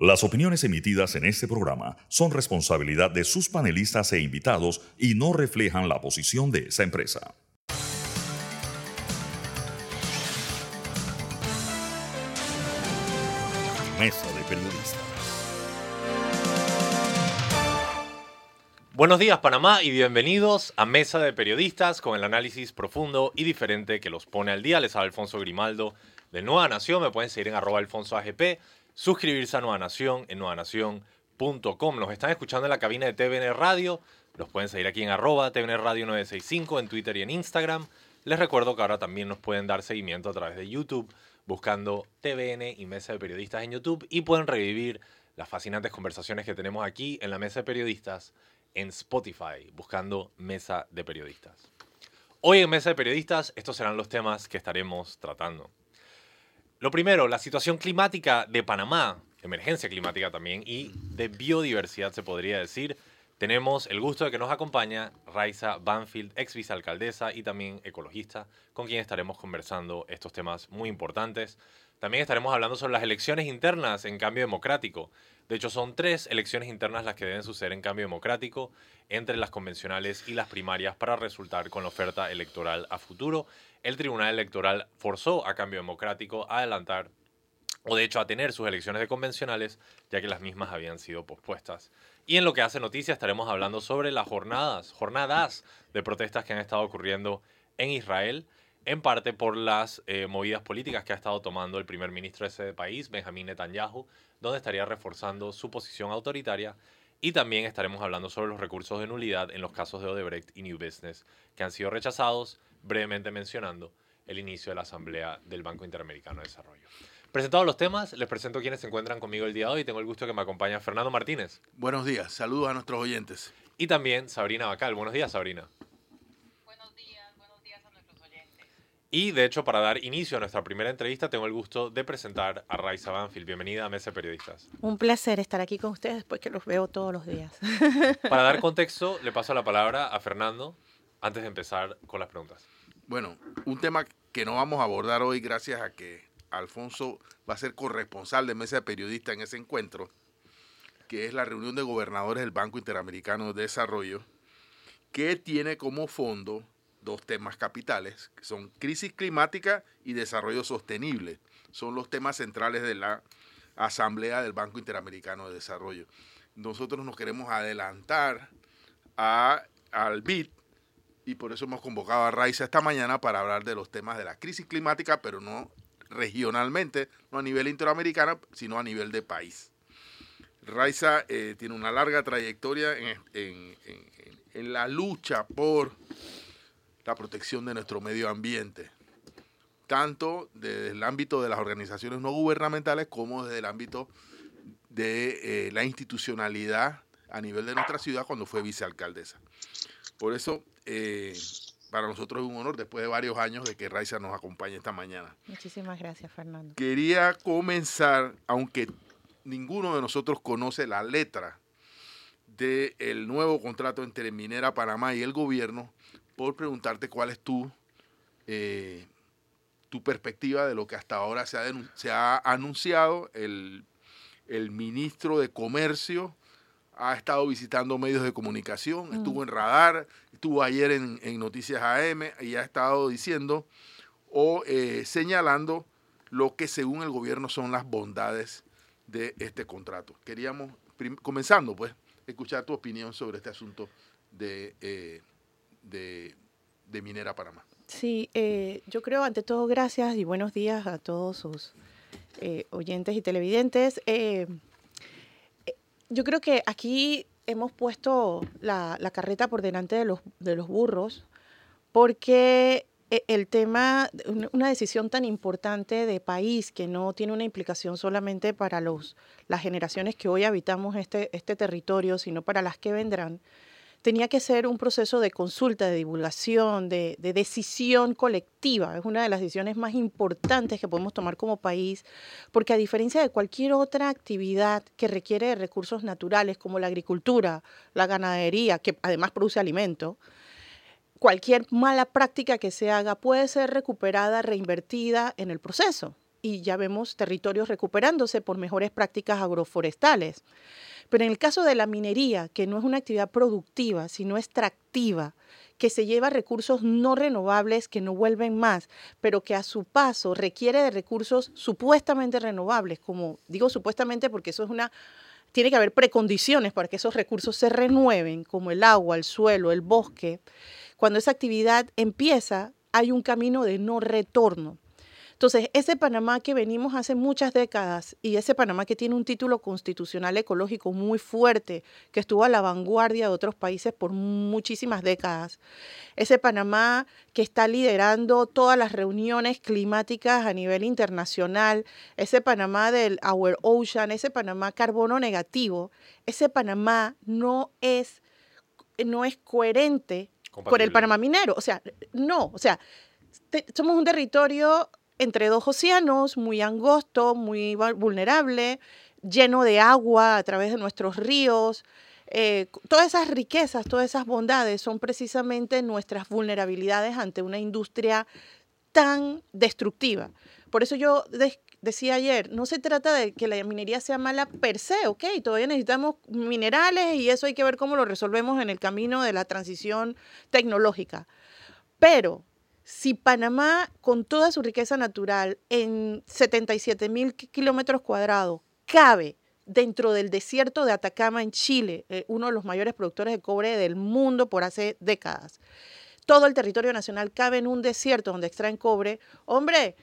Las opiniones emitidas en este programa son responsabilidad de sus panelistas e invitados y no reflejan la posición de esa empresa. Mesa de Periodistas. Buenos días Panamá y bienvenidos a Mesa de Periodistas con el análisis profundo y diferente que los pone al día. Les habla Alfonso Grimaldo de Nueva Nación. Me pueden seguir en arroba alfonso suscribirse a Nueva Nación en nuevanación.com. Nos están escuchando en la cabina de TVN Radio. Los pueden seguir aquí en arroba TVN Radio 965 en Twitter y en Instagram. Les recuerdo que ahora también nos pueden dar seguimiento a través de YouTube buscando TVN y Mesa de Periodistas en YouTube y pueden revivir las fascinantes conversaciones que tenemos aquí en la Mesa de Periodistas en Spotify buscando Mesa de Periodistas. Hoy en Mesa de Periodistas estos serán los temas que estaremos tratando. Lo primero, la situación climática de Panamá, emergencia climática también, y de biodiversidad se podría decir. Tenemos el gusto de que nos acompaña Raiza Banfield, ex vicealcaldesa y también ecologista, con quien estaremos conversando estos temas muy importantes. También estaremos hablando sobre las elecciones internas en cambio democrático. De hecho, son tres elecciones internas las que deben suceder en cambio democrático, entre las convencionales y las primarias, para resultar con la oferta electoral a futuro el Tribunal Electoral forzó a Cambio Democrático a adelantar o de hecho a tener sus elecciones de convencionales, ya que las mismas habían sido pospuestas. Y en lo que hace noticia estaremos hablando sobre las jornadas, jornadas de protestas que han estado ocurriendo en Israel, en parte por las eh, movidas políticas que ha estado tomando el primer ministro de ese país, Benjamín Netanyahu, donde estaría reforzando su posición autoritaria. Y también estaremos hablando sobre los recursos de nulidad en los casos de Odebrecht y New Business, que han sido rechazados brevemente mencionando el inicio de la Asamblea del Banco Interamericano de Desarrollo. Presentados los temas, les presento quienes se encuentran conmigo el día de hoy. Tengo el gusto que me acompañe Fernando Martínez. Buenos días, saludos a nuestros oyentes. Y también Sabrina Bacal. Buenos días, Sabrina. Buenos días, buenos días a nuestros oyentes. Y de hecho, para dar inicio a nuestra primera entrevista, tengo el gusto de presentar a Raiza Banfield. Bienvenida a Mesa de Periodistas. Un placer estar aquí con ustedes después que los veo todos los días. Para dar contexto, le paso la palabra a Fernando antes de empezar con las preguntas. Bueno, un tema que no vamos a abordar hoy gracias a que Alfonso va a ser corresponsal de mesa de periodistas en ese encuentro, que es la reunión de gobernadores del Banco Interamericano de Desarrollo, que tiene como fondo dos temas capitales, que son crisis climática y desarrollo sostenible. Son los temas centrales de la Asamblea del Banco Interamericano de Desarrollo. Nosotros nos queremos adelantar a, al BID, y por eso hemos convocado a Raiza esta mañana para hablar de los temas de la crisis climática, pero no regionalmente, no a nivel interamericano, sino a nivel de país. Raiza eh, tiene una larga trayectoria en, en, la lucha por la protección de nuestro medio ambiente, tanto desde el ámbito de las organizaciones no gubernamentales como desde el ámbito de eh, la institucionalidad a nivel de nuestra ciudad cuando fue vicealcaldesa. Por eso eh, para nosotros es un honor después de varios años de que Raiza nos acompañe esta mañana. Muchísimas gracias, Fernando. Quería comenzar, aunque ninguno de nosotros conoce la letra del nuevo contrato entre Minera Panamá y el gobierno, por preguntarte cuál es tu, eh, tu perspectiva de lo que hasta ahora se ha, se ha anunciado. El, el ministro de Comercio ha estado visitando medios de comunicación, mm. estuvo en Radar, estuvo ayer en, Noticias AM y ha estado diciendo o eh, señalando lo que según el gobierno son las bondades de este contrato. Queríamos, comenzando pues, escuchar tu opinión sobre este asunto de, eh, de, Minera Panamá. Sí, eh, yo creo ante todo gracias y buenos días a todos sus oyentes y televidentes yo creo que aquí hemos puesto la, carreta por delante de los, de los burros porque e, el tema, una decisión tan importante de país que no tiene una implicación solamente para los, las generaciones que hoy habitamos este, este territorio, sino para las que vendrán, tenía que ser un proceso de consulta, de divulgación, de, decisión colectiva. Es una de las decisiones más importantes que podemos tomar como país, porque a diferencia de cualquier otra actividad que requiere de recursos naturales, como la agricultura, la ganadería, que además produce alimento, cualquier mala práctica que se haga puede ser recuperada, reinvertida en el proceso. Y ya vemos territorios recuperándose por mejores prácticas agroforestales. Pero en el caso de la minería, que no es una actividad productiva, sino extractiva, que se lleva recursos no renovables que no vuelven más, pero que a su paso requiere de recursos supuestamente renovables, como digo supuestamente porque eso es una tiene que haber precondiciones para que esos recursos se renueven, como el agua, el suelo, el bosque. Cuando esa actividad empieza, hay un camino de no retorno. Entonces, ese Panamá que venimos hace muchas décadas y ese Panamá que tiene un título constitucional ecológico muy fuerte, que estuvo a la vanguardia de otros países por muchísimas décadas, ese Panamá que está liderando todas las reuniones climáticas a nivel internacional, ese Panamá del Our Ocean, ese Panamá carbono negativo, ese Panamá no es, no es coherente con el Panamá minero. O sea, no, o sea, somos un territorio entre dos océanos, muy angosto, muy vulnerable, lleno de agua a través de nuestros ríos. Eh, todas esas riquezas, todas esas bondades son precisamente nuestras vulnerabilidades ante una industria tan destructiva. Por eso yo decía ayer, no se trata de que la minería sea mala per se, ok, todavía necesitamos minerales y eso hay que ver cómo lo resolvemos en el camino de la transición tecnológica. Pero si Panamá, con toda su riqueza natural, en 77 mil kilómetros cuadrados, cabe dentro del desierto de Atacama en Chile, eh, uno de los mayores productores de cobre del mundo por hace décadas, todo el territorio nacional cabe en un desierto donde extraen cobre, hombre,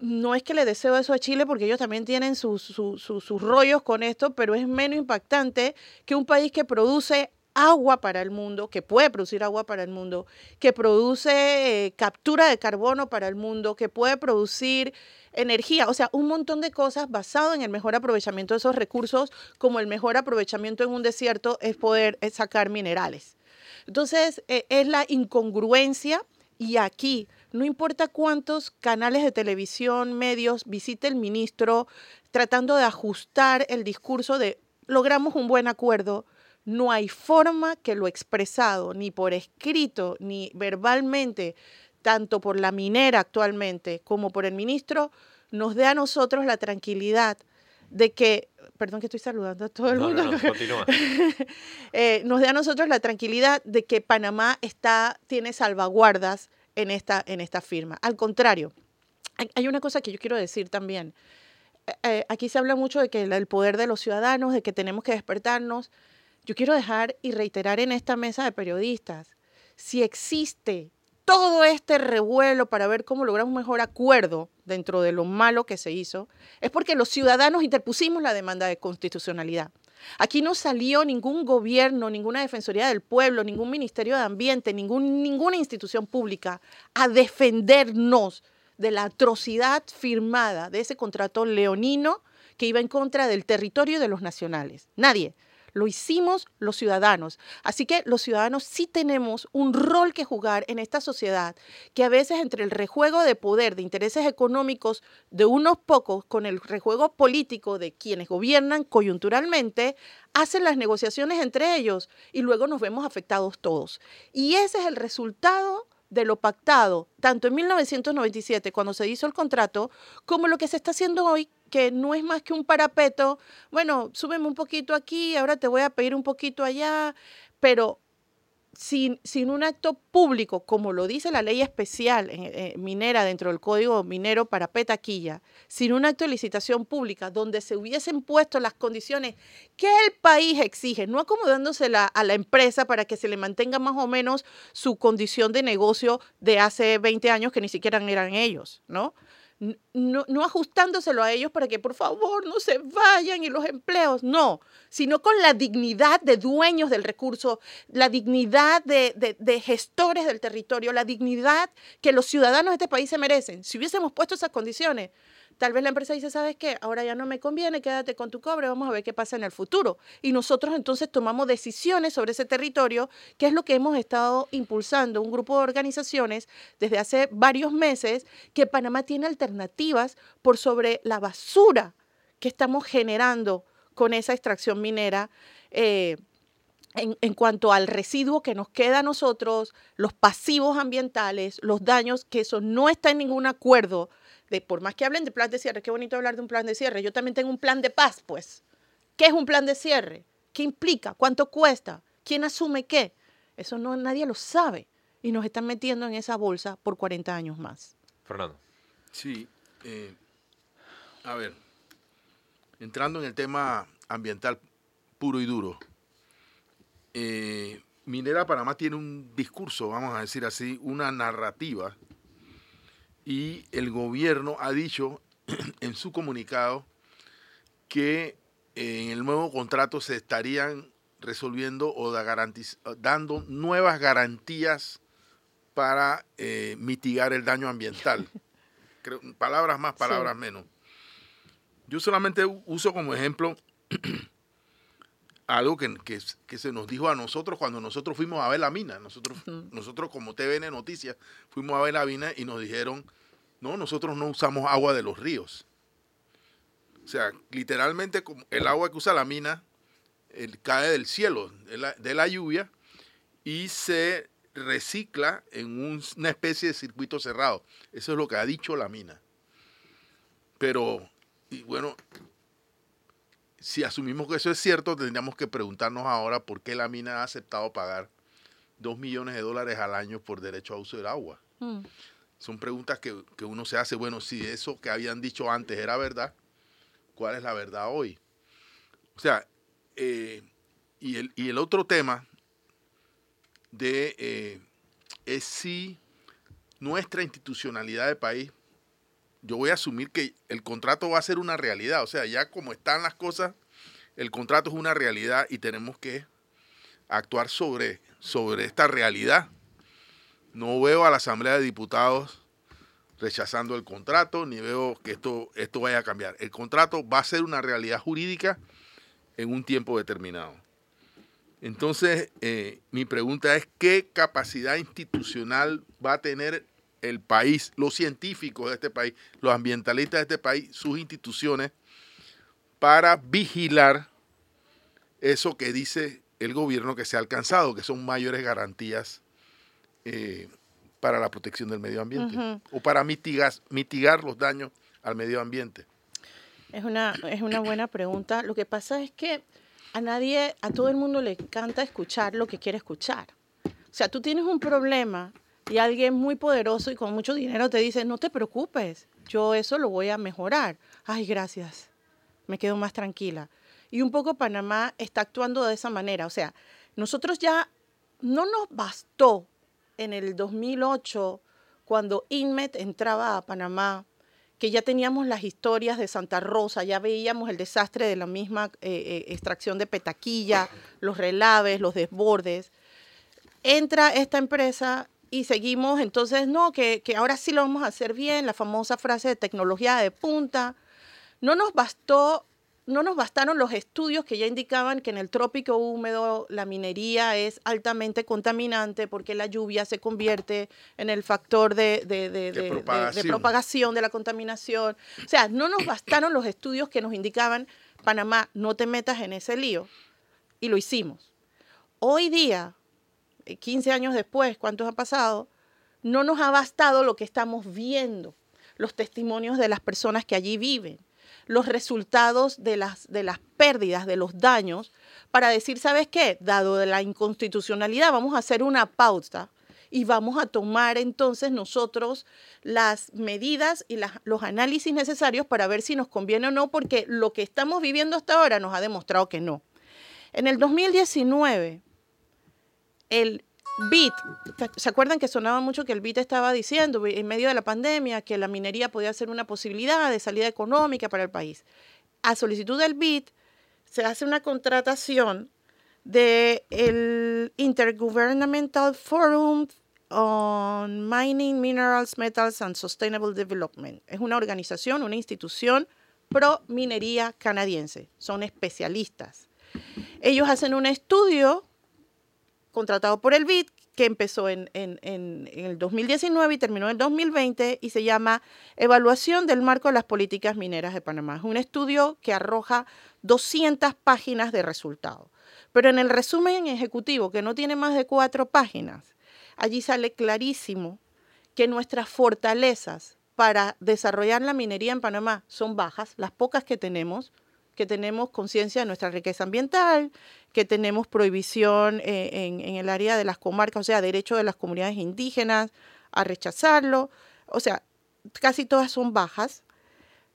no es que le deseo eso a Chile porque ellos también tienen sus, sus rollos con esto, pero es menos impactante que un país que produce agua para el mundo, que puede producir agua para el mundo, que produce eh, captura de carbono para el mundo, que puede producir energía, o sea, un montón de cosas basado en el mejor aprovechamiento de esos recursos, como el mejor aprovechamiento en un desierto es poder sacar minerales. Entonces, eh, es la incongruencia y aquí, no importa cuántos canales de televisión, medios, visite el ministro tratando de ajustar el discurso de logramos un buen acuerdo, no hay forma que lo expresado, ni por escrito, ni verbalmente, tanto por la minera actualmente como por el ministro, nos dé a nosotros la tranquilidad de que, perdón que estoy saludando a todo el mundo, eh, nos dé a nosotros la tranquilidad de que Panamá está, tiene salvaguardas en esta, en esta firma. Al contrario, hay, una cosa que yo quiero decir también. Eh, eh, aquí se habla mucho de que el poder de los ciudadanos, de que tenemos que despertarnos. Yo quiero dejar y reiterar en esta mesa de periodistas, si existe todo este revuelo para ver cómo logramos un mejor acuerdo dentro de lo malo que se hizo, es porque los ciudadanos interpusimos la demanda de constitucionalidad. Aquí no salió ningún gobierno, ninguna Defensoría del Pueblo, ningún Ministerio de Ambiente, ningún, ninguna institución pública a defendernos de la atrocidad firmada de ese contrato leonino que iba en contra del territorio de los nacionales. Nadie lo hicimos los ciudadanos. Así que los ciudadanos sí tenemos un rol que jugar en esta sociedad, que a veces entre el rejuego de poder, de intereses económicos de unos pocos, con el rejuego político de quienes gobiernan coyunturalmente, hacen las negociaciones entre ellos y luego nos vemos afectados todos. Y ese es el resultado de lo pactado, tanto en 1997, cuando se hizo el contrato, como lo que se está haciendo hoy, que no es más que un parapeto, bueno, súbeme un poquito aquí, ahora te voy a pedir un poquito allá, pero sin, sin un acto público, como lo dice la ley especial eh, minera dentro del Código Minero para Petaquilla, sin un acto de licitación pública donde se hubiesen puesto las condiciones que el país exige, no acomodándose a la empresa para que se le mantenga más o menos su condición de negocio de hace 20 años que ni siquiera eran ellos, ¿no? No, no, ajustándoselo a ellos para que por favor no se vayan y los empleos, no, sino con la dignidad de dueños del recurso, la dignidad de, de, gestores del territorio, la dignidad que los ciudadanos de este país se merecen. Si hubiésemos puesto esas condiciones, Tal vez la empresa dice, ¿sabes qué? Ahora ya no me conviene, quédate con tu cobre, vamos a ver qué pasa en el futuro. Y nosotros entonces tomamos decisiones sobre ese territorio, que es lo que hemos estado impulsando, un grupo de organizaciones desde hace varios meses, que Panamá tiene alternativas por sobre la basura que estamos generando con esa extracción minera. Eh, en, en, cuanto al residuo que nos queda a nosotros, los pasivos ambientales, los daños, que eso no está en ningún acuerdo de por más que hablen de plan de cierre, qué bonito hablar de un plan de cierre, yo también tengo un plan de paz, pues. ¿Qué es un plan de cierre? ¿Qué implica? ¿Cuánto cuesta? ¿Quién asume qué? Eso no nadie lo sabe y nos están metiendo en esa bolsa por 40 años más. Fernando. Sí. eh, a ver, entrando en el tema ambiental puro y duro. eh, Minera Panamá tiene un discurso, vamos a decir así, una narrativa, y el gobierno ha dicho en su comunicado que en el nuevo contrato se estarían resolviendo o dando nuevas garantías para eh, mitigar el daño ambiental. Creo- palabras más, palabras menos. Yo solamente uso como ejemplo algo que, que- que se nos dijo a nosotros cuando nosotros fuimos a ver la mina. Nosotros, nosotros como TVN Noticias fuimos a ver la mina y nos dijeron, no, nosotros no usamos agua de los ríos. O sea, literalmente el agua que usa la mina el- cae del cielo, de la, de la lluvia, y se recicla en un- una especie de circuito cerrado. Eso es lo que ha dicho la mina. Pero, y bueno, si asumimos que eso es cierto, tendríamos que preguntarnos ahora por qué la mina ha aceptado pagar dos millones de dólares al año por derecho a uso del agua. Mm. Son preguntas que, que uno se hace, bueno, si eso que habían dicho antes era verdad, ¿cuál es la verdad hoy? O sea, eh, y, el, y el otro tema de eh, es si nuestra institucionalidad de país, yo voy a asumir que el contrato va a ser una realidad, o sea, ya como están las cosas, el contrato es una realidad y tenemos que actuar sobre, sobre esta realidad. No veo a la Asamblea de Diputados rechazando el contrato, ni veo que esto, esto vaya a cambiar. El contrato va a ser una realidad jurídica en un tiempo determinado. Entonces, eh, mi pregunta es, ¿qué capacidad institucional va a tener el país, los científicos de este país, los ambientalistas de este país, sus instituciones, para vigilar eso que dice el gobierno que se ha alcanzado, que son mayores garantías eh, para la protección del medio ambiente o para mitigar, mitigar los daños al medio ambiente? Es una, es una buena pregunta. Lo que pasa es que a nadie, a todo el mundo le encanta escuchar lo que quiere escuchar. O sea, tú tienes un problema y alguien muy poderoso y con mucho dinero te dice, no te preocupes, yo eso lo voy a mejorar. Ay, gracias, me quedo más tranquila. Y un poco Panamá está actuando de esa manera. O sea, nosotros ya no nos bastó en el 2008 cuando INMET entraba a Panamá que ya teníamos las historias de Santa Rosa, ya veíamos el desastre de la misma eh, eh, extracción de petaquilla, los relaves, los desbordes. Entra esta empresa y seguimos, entonces, no, que, que ahora sí lo vamos a hacer bien, la famosa frase de tecnología de punta. No nos bastó, no nos bastaron los estudios que ya indicaban que en el trópico húmedo la minería es altamente contaminante porque la lluvia se convierte en el factor de, de- propagación. propagación de la contaminación. O sea, no nos bastaron los estudios que nos indicaban, Panamá, no te metas en ese lío. Y lo hicimos. Hoy día, 15 años después, ¿cuántos ha pasado? No nos ha bastado lo que estamos viendo, los testimonios de las personas que allí viven, los resultados de las, de las pérdidas, de los daños, para decir, ¿sabes qué? Dado de la inconstitucionalidad, vamos a hacer una pausa y vamos a tomar entonces nosotros las medidas y las- los análisis necesarios para ver si nos conviene o no, porque lo que estamos viviendo hasta ahora nos ha demostrado que no. En el 2019, el BIT, ¿se acuerdan que sonaba mucho que el BIT estaba diciendo en medio de la pandemia que la minería podía ser una posibilidad de salida económica para el país? A solicitud del BIT se hace una contratación de el Intergovernmental Forum on Mining, Minerals, Metals and Sustainable Development. Es una organización, una institución pro minería canadiense. Son especialistas. Ellos hacen un estudio contratado por el BID que empezó en, el 2019 y terminó en el 2020 y se llama Evaluación del marco de las políticas mineras de Panamá. Es un estudio que arroja 200 páginas de resultados. Pero en el resumen ejecutivo, que no tiene más de cuatro páginas, allí sale clarísimo que nuestras fortalezas para desarrollar la minería en Panamá son bajas, las pocas que tenemos, que tenemos conciencia de nuestra riqueza ambiental, que tenemos prohibición eh, en, el área de las comarcas, o sea, derecho de las comunidades indígenas a rechazarlo, o sea, casi todas son bajas,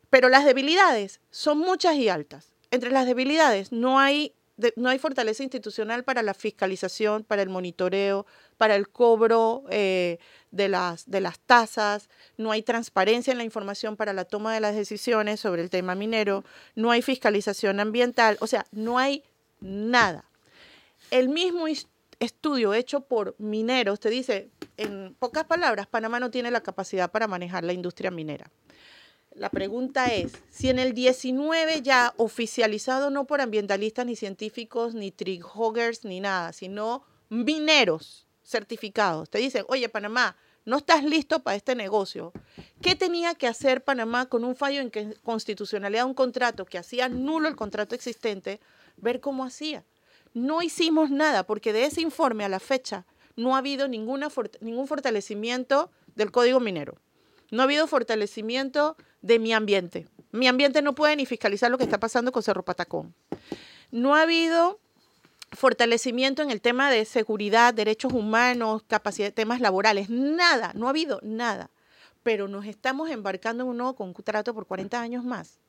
pero las debilidades son muchas y altas. Entre las debilidades no hay, no hay fortaleza institucional para la fiscalización, para el monitoreo, para el cobro eh, de, las, de las tasas, no hay transparencia en la información para la toma de las decisiones sobre el tema minero, no hay fiscalización ambiental, o sea, no hay nada. El mismo is- estudio hecho por mineros te dice, en pocas palabras, Panamá no tiene la capacidad para manejar la industria minera. La pregunta es, si en el 19 ya oficializado no por ambientalistas ni científicos, ni tree hoggers, ni nada, sino mineros certificados, te dicen, oye Panamá, no estás listo para este negocio. ¿Qué tenía que hacer Panamá con un fallo en que- constitucionalidad un contrato que hacía nulo el contrato existente? Ver cómo hacía. No hicimos nada porque de ese informe a la fecha no ha habido ninguna ningún fortalecimiento del código minero. No ha habido fortalecimiento de mi ambiente. Mi ambiente no puede ni fiscalizar lo que está pasando con Cerro Patacón. No ha habido fortalecimiento en el tema de seguridad, derechos humanos, capacidad, temas laborales. Nada, no ha habido nada. Pero nos estamos embarcando en un nuevo contrato por 40 años más.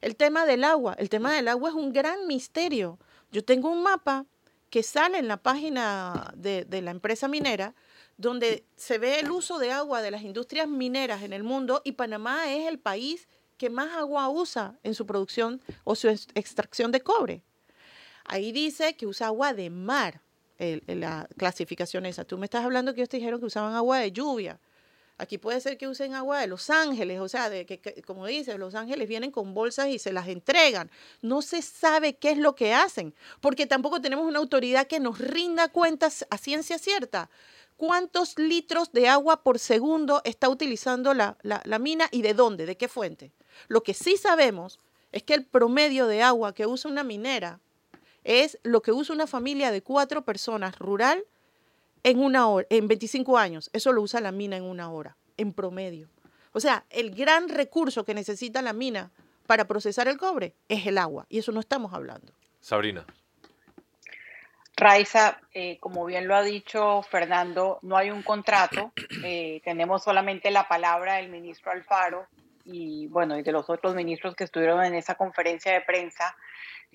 El tema del agua. El tema del agua es un gran misterio. Yo tengo un mapa que sale en la página de, de la empresa minera donde se ve el uso de agua de las industrias mineras en el mundo y Panamá es el país que más agua usa en su producción o su ex- extracción de cobre. Ahí dice que usa agua de mar, la clasificación esa. Tú me estás hablando que ellos te dijeron que usaban agua de lluvia. Aquí puede ser que usen agua de Los Ángeles, o sea, que, como dices, Los Ángeles vienen con bolsas y se las entregan. No se sabe qué es lo que hacen, porque tampoco tenemos una autoridad que nos rinda cuentas a ciencia cierta. ¿Cuántos litros de agua por segundo está utilizando la- la mina y de dónde, de qué fuente? Lo que sí sabemos es que el promedio de agua que usa una minera es lo que usa una familia de cuatro personas rural en una hora, en 25 años. Eso lo usa la mina en una hora, en promedio. O sea, el gran recurso que necesita la mina para procesar el cobre es el agua. Y eso no estamos hablando. Sabrina. Raiza, eh, como bien lo ha dicho Fernando, no hay un contrato, eh, tenemos solamente la palabra del ministro Alfaro y bueno, y de los otros ministros que estuvieron en esa conferencia de prensa.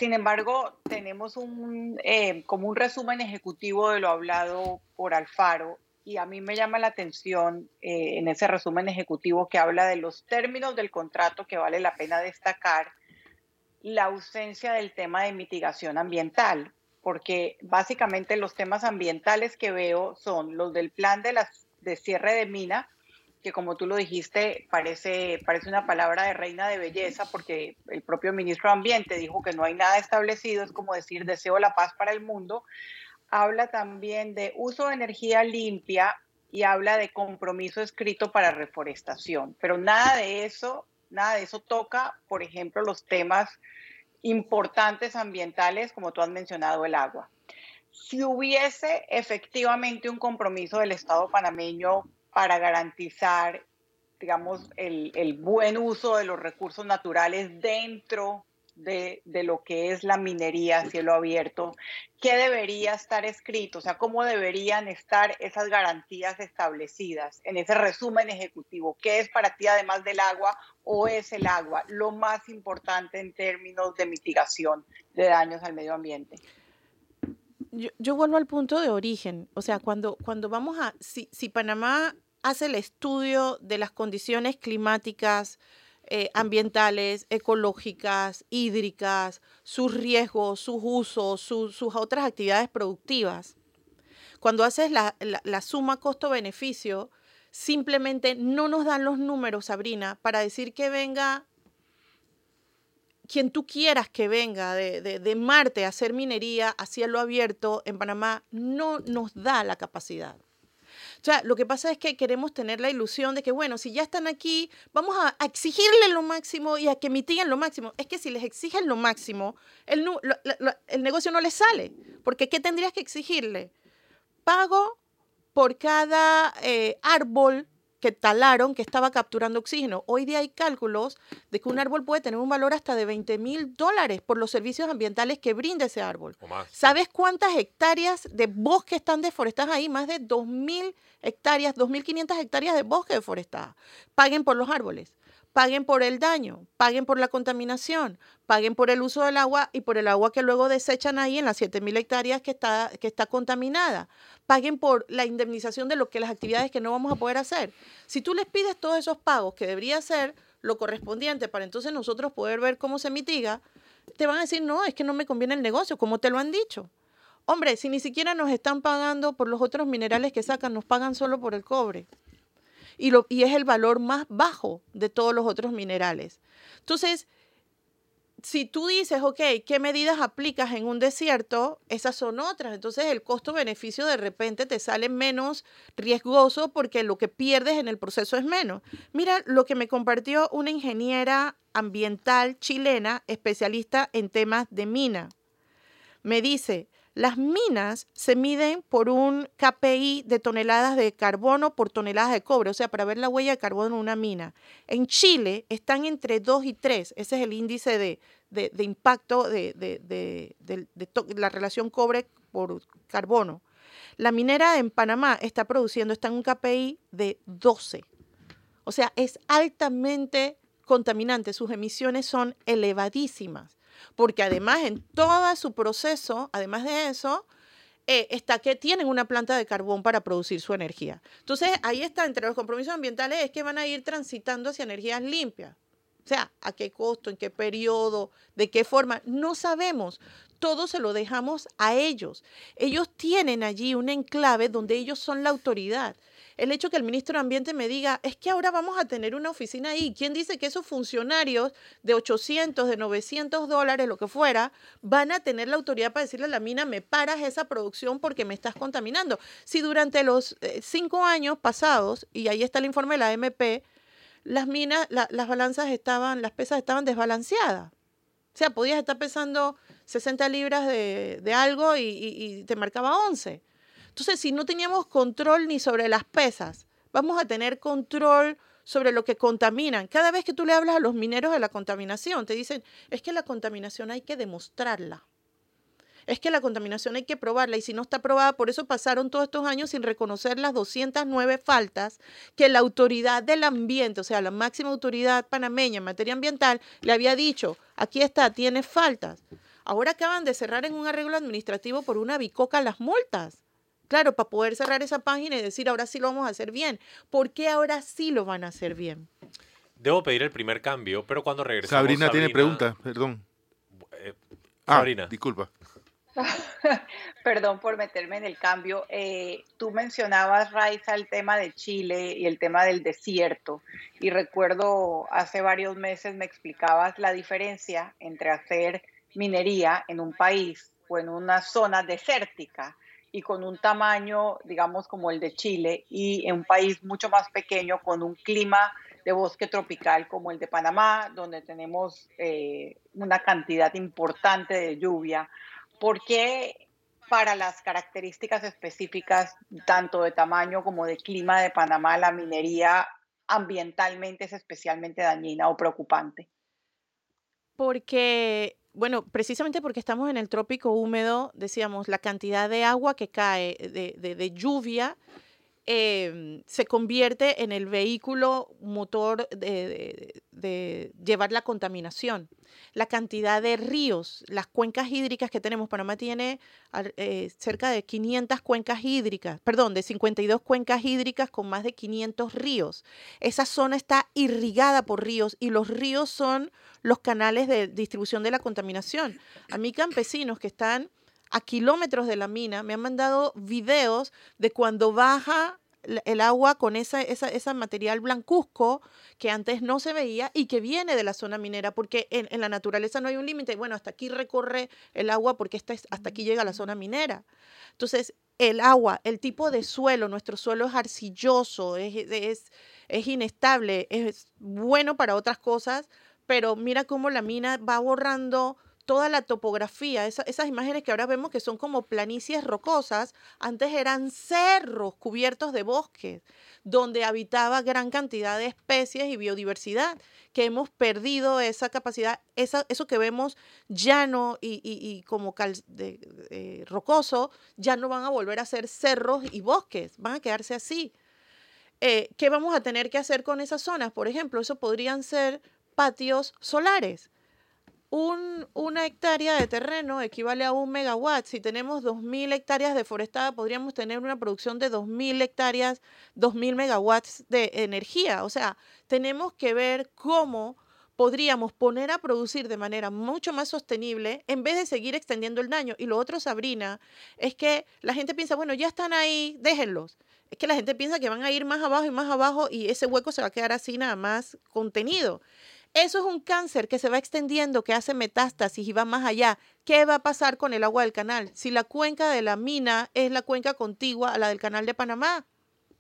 Sin embargo, tenemos un, eh, como un resumen ejecutivo de lo hablado por Alfaro y a mí me llama la atención eh, en ese resumen ejecutivo que habla de los términos del contrato que vale la pena destacar la ausencia del tema de mitigación ambiental, porque básicamente los temas ambientales que veo son los del plan de, las, de cierre de mina, que como tú lo dijiste, parece, parece una palabra de reina de belleza, porque el propio ministro de Ambiente dijo que no hay nada establecido, es como decir deseo la paz para el mundo. Habla también de uso de energía limpia y habla de compromiso escrito para reforestación, pero nada de eso, nada de eso toca, por ejemplo, los temas importantes ambientales, como tú has mencionado, el agua. Si hubiese efectivamente un compromiso del Estado panameño para garantizar, digamos, el, el buen uso de los recursos naturales dentro de, de, lo que es la minería a cielo abierto, ¿qué debería estar escrito? O sea, ¿cómo deberían estar esas garantías establecidas en ese resumen ejecutivo? ¿Qué es para ti, además del agua, o es el agua lo más importante en términos de mitigación de daños al medio ambiente? Yo, vuelvo al punto de origen. O sea, cuando, cuando vamos a, si, si Panamá hace el estudio de las condiciones climáticas, eh, ambientales, ecológicas, hídricas, sus riesgos, sus usos, su, sus otras actividades productivas. Cuando haces la, la, la suma costo-beneficio, simplemente no nos dan los números, Sabrina, para decir que venga quien tú quieras que venga de, de, de Marte a hacer minería a cielo abierto en Panamá, no nos da la capacidad. O sea, lo que pasa es que queremos tener la ilusión de que, bueno, si ya están aquí, vamos a, a exigirle lo máximo y a que mitiguen lo máximo. Es que si les exigen lo máximo, el, el negocio no les sale. Porque ¿qué tendrías que exigirle? Pago por cada eh, árbol que talaron que estaba capturando oxígeno. Hoy día hay cálculos de que un árbol puede tener un valor hasta de 20 mil dólares por los servicios ambientales que brinda ese árbol. ¿Sabes cuántas hectáreas de bosque están deforestadas ahí? Más de 2.000 hectáreas, 2.500 hectáreas de bosque deforestadas. Paguen por los árboles paguen por el daño, paguen por la contaminación, paguen por el uso del agua y por el agua que luego desechan ahí en las 7.000 hectáreas que está, que está contaminada. Paguen por la indemnización de lo que las actividades que no vamos a poder hacer. Si tú les pides todos esos pagos, que debería ser lo correspondiente para entonces nosotros poder ver cómo se mitiga, te van a decir, no, es que no me conviene el negocio, como te lo han dicho. Hombre, si ni siquiera nos están pagando por los otros minerales que sacan, nos pagan solo por el cobre y, es el valor más bajo de todos los otros minerales. Entonces, si tú dices, ok, ¿qué medidas aplicas en un desierto? Esas son otras. Entonces el costo-beneficio de repente te sale menos riesgoso porque lo que pierdes en el proceso es menos. Mira lo que me compartió una ingeniera ambiental chilena especialista en temas de mina. Me dice, las minas se miden por un KPI de toneladas de carbono por toneladas de cobre, o sea, para ver la huella de carbono en una mina. En Chile están entre 2 y 3, ese es el índice de, impacto de, de, la relación cobre por carbono. La minera en Panamá está produciendo, está en un KPI de 12. O sea, es altamente contaminante, sus emisiones son elevadísimas porque además en todo su proceso, además de eso, eh, está que tienen una planta de carbón para producir su energía. Entonces, ahí está, entre los compromisos ambientales es que van a ir transitando hacia energías limpias. O sea, a qué costo, en qué periodo, de qué forma, no sabemos. Todo se lo dejamos a ellos. Ellos tienen allí un enclave donde ellos son la autoridad el hecho que el ministro de Ambiente me diga, es que ahora vamos a tener una oficina ahí. ¿Quién dice que esos funcionarios de 800, de 900 dólares, lo que fuera, van a tener la autoridad para decirle a la mina, me paras esa producción porque me estás contaminando? Si durante los eh, cinco años pasados, y ahí está el informe de la MP, las minas, las balanzas estaban, las pesas estaban desbalanceadas. O sea, podías estar pesando 60 libras de, algo y, y, te marcaba 11. Entonces, si no teníamos control ni sobre las pesas, vamos a tener control sobre lo que contaminan. Cada vez que tú le hablas a los mineros de la contaminación, te dicen, es que la contaminación hay que demostrarla. Es que la contaminación hay que probarla y si no está probada, por eso pasaron todos estos años sin reconocer las 209 faltas que la autoridad del ambiente, o sea, la máxima autoridad panameña en materia ambiental, le había dicho, aquí está, tiene faltas. Ahora acaban de cerrar en un arreglo administrativo por una bicoca las multas. Claro, para poder cerrar esa página y decir, ahora sí lo vamos a hacer bien. ¿Por qué ahora sí lo van a hacer bien? Debo pedir el primer cambio, pero cuando regresemos... Sabrina, tiene preguntas, perdón. Eh, ah, Sabrina. disculpa. Perdón por meterme en el cambio. Eh, tú mencionabas, Raiza, el tema de Chile y el tema del desierto. Y recuerdo hace varios meses me explicabas la diferencia entre hacer minería en un país o en una zona desértica y con un tamaño, digamos, como el de Chile y en un país mucho más pequeño con un clima de bosque tropical como el de Panamá, donde tenemos eh, una cantidad importante de lluvia. ¿Por qué para las características específicas, tanto de tamaño como de clima de Panamá, la minería ambientalmente es especialmente dañina o preocupante? Porque bueno, precisamente porque estamos en el trópico húmedo, decíamos, la cantidad de agua que cae de, lluvia em, se convierte en el vehículo motor de, llevar la contaminación. La cantidad de ríos, las cuencas hídricas que tenemos, Panamá tiene eh, cerca de 500 cuencas hídricas, perdón, de 52 cuencas hídricas con más de 500 ríos. Esa zona está irrigada por ríos y los ríos son los canales de distribución de la contaminación. A mí campesinos que están a kilómetros de la mina me han mandado videos de cuando baja el agua con esa, esa, material blancuzco que antes no se veía y que viene de la zona minera, porque en, la naturaleza no hay un límite. Bueno, hasta aquí recorre el agua porque hasta, hasta aquí llega la zona minera. Entonces, el agua, el tipo de suelo, nuestro suelo es arcilloso, es, es, es inestable, es bueno para otras cosas, pero mira cómo la mina va borrando toda la topografía, esas imágenes que ahora vemos que son como planicies rocosas, antes eran cerros cubiertos de bosques, donde habitaba gran cantidad de especies y biodiversidad, que hemos perdido esa capacidad, eso que vemos llano y, como de, rocoso, ya no van a volver a ser cerros y bosques, van a quedarse así. Eh, ¿Qué vamos a tener que hacer con esas zonas? Por ejemplo, eso podrían ser patios solares una hectárea de terreno equivale a un megawatt. Si tenemos 2.000 hectáreas deforestadas, podríamos tener una producción de 2.000 hectáreas, 2.000 megawatts de energía. O sea, tenemos que ver cómo podríamos poner a producir de manera mucho más sostenible en vez de seguir extendiendo el daño. Y lo otro, Sabrina, es que la gente piensa, bueno, ya están ahí, déjenlos. Es que la gente piensa que van a ir más abajo y más abajo y ese hueco se va a quedar así nada más contenido. Eso es un cáncer que se va extendiendo, que hace metástasis y va más allá. ¿Qué va a pasar con el agua del canal? Si la cuenca de la mina es la cuenca contigua a la del canal de Panamá,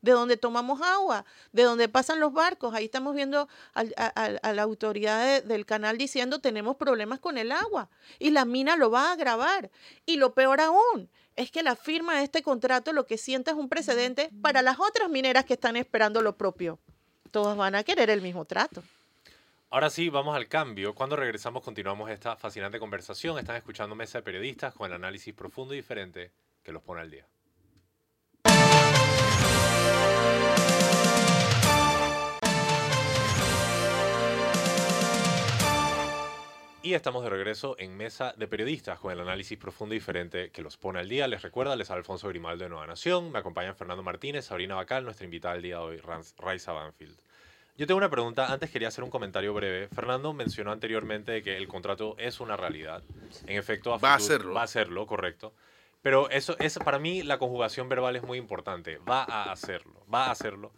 de donde tomamos agua, de donde pasan los barcos. Ahí estamos viendo a, la autoridad del canal diciendo tenemos problemas con el agua y la mina lo va a agravar. Y lo peor aún es que la firma de este contrato lo que sienta es un precedente para las otras mineras que están esperando lo propio. Todas van a querer el mismo trato. Ahora sí, vamos al cambio. Cuando regresamos continuamos esta fascinante conversación. Están escuchando Mesa de Periodistas con el análisis profundo y diferente que los pone al día. Y estamos de regreso en Mesa de Periodistas con el análisis profundo y diferente que los pone al día. Les recuerda, les Alfonso Grimaldo de Nueva Nación. Me acompañan Fernando Martínez, Sabrina Bacal, nuestra invitada del día de hoy, Raiza Banfield. Yo tengo una pregunta. Antes quería hacer un comentario breve. Fernando mencionó anteriormente que el contrato es una realidad. En efecto, va a serlo. Va a serlo, correcto. Pero eso es para mí la conjugación verbal es muy importante. Va a hacerlo, va a hacerlo.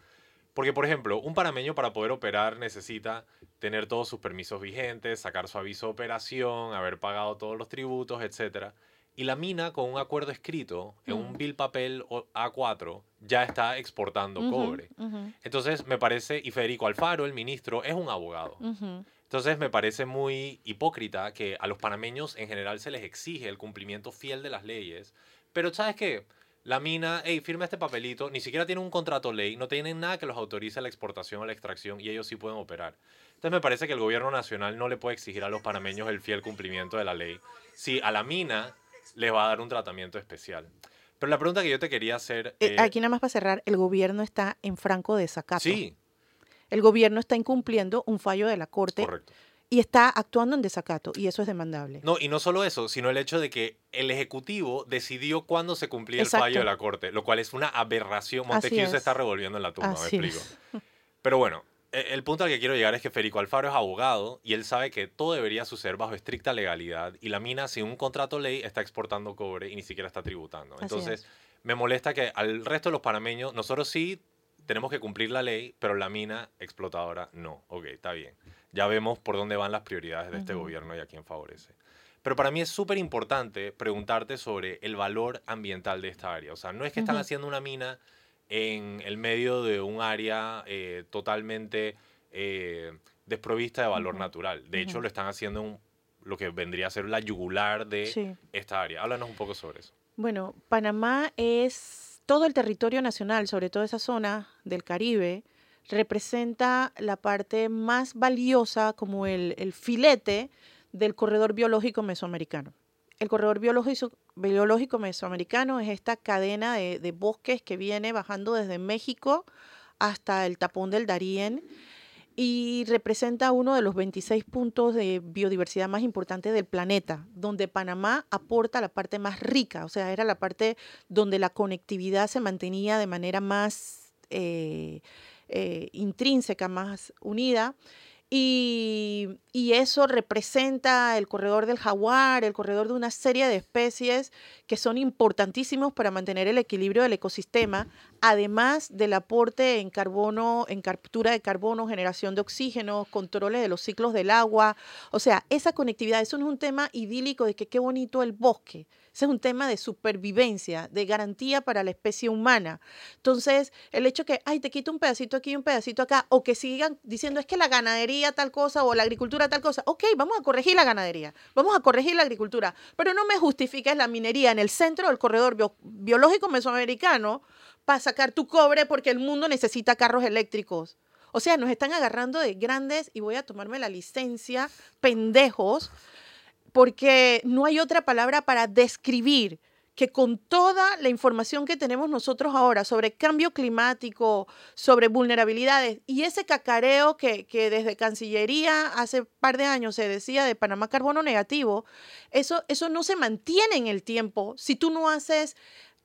Porque, por ejemplo, un panameño para poder operar necesita tener todos sus permisos vigentes, sacar su aviso de operación, haber pagado todos los tributos, etcétera. Y la mina, con un acuerdo escrito en un bill papel A4, ya está exportando cobre. Entonces, me parece, y Federico Alfaro, el ministro, es un abogado. Entonces, me parece muy hipócrita que a los panameños en general se les exige el cumplimiento fiel de las leyes. Pero, ¿sabes qué? La mina, hey, firma este papelito, ni siquiera tiene un contrato ley, no tienen nada que los autorice la exportación o la extracción y ellos sí pueden operar. Entonces me parece que el gobierno nacional no le puede exigir a los panameños el fiel cumplimiento de la ley. Si a la mina le va a dar un tratamiento especial. Pero la pregunta que yo te quería hacer... Eh, aquí nada más para cerrar, el gobierno está en franco desacato. Sí. El gobierno está incumpliendo un fallo de la Corte. Correcto. Y está actuando en desacato, y eso es demandable. No, y no solo eso, sino el hecho de que el Ejecutivo decidió cuándo se cumplía el fallo de la Corte, lo cual es una aberración. Montesquieu se está revolviendo en la tumba, me explico. Pero bueno, eh, el punto al que quiero llegar es que Federico Alfaro es abogado y él sabe que todo debería suceder bajo estricta legalidad y la mina sin un contrato ley está exportando cobre y ni siquiera está tributando. Entonces, me molesta que al resto de los panameños, nosotros sí tenemos que cumplir la ley, pero la mina explotadora no. Ok, está bien. Ya vemos por dónde van las prioridades de este gobierno y a quién favorece. Pero para mí es súper importante preguntarte sobre el valor ambiental de esta área. O sea, no es que están haciendo una mina en el medio de un área eh, totalmente eh, desprovista de valor natural. De hecho, lo están haciendo en lo que vendría a ser la yugular de esta área. Háblanos un poco sobre eso. Bueno, Panamá es todo el territorio nacional, sobre todo esa zona del Caribe, representa la parte más valiosa como el filete del corredor biológico mesoamericano. El corredor biológico, mesoamericano es esta cadena de, bosques que viene bajando desde México hasta el tapón del Darién y representa uno de los 26 puntos de biodiversidad más importantes del planeta, donde Panamá aporta la parte más rica, o sea, era la parte donde la conectividad se mantenía de manera más eh, eh, intrínseca, más unida. Y, eso representa el corredor del jaguar, el corredor de una serie de especies que son importantísimos para mantener el equilibrio del ecosistema, además del aporte en carbono, en captura de carbono, generación de oxígeno, controles de los ciclos del agua. O sea, esa conectividad, eso no es un tema idílico de que qué bonito el bosque. Ese es un tema de supervivencia, de garantía para la especie humana. Entonces, el hecho que, ay, te quito un pedacito aquí y un pedacito acá, o que sigan diciendo es que la ganadería tal cosa o la agricultura tal cosa. Ok, vamos a corregir la ganadería, vamos a corregir la agricultura, pero no me justifiques la minería en el centro del corredor biológico mesoamericano para sacar tu cobre porque el mundo necesita carros eléctricos. O sea, nos están agarrando de grandes, y voy a tomarme la licencia, pendejos, porque no hay otra palabra para describir que con toda la información que tenemos nosotros ahora sobre cambio climático, sobre vulnerabilidades y ese cacareo que, que desde Cancillería hace par de años se decía de Panamá carbono negativo, eso, eso no se mantiene en el tiempo si tú no haces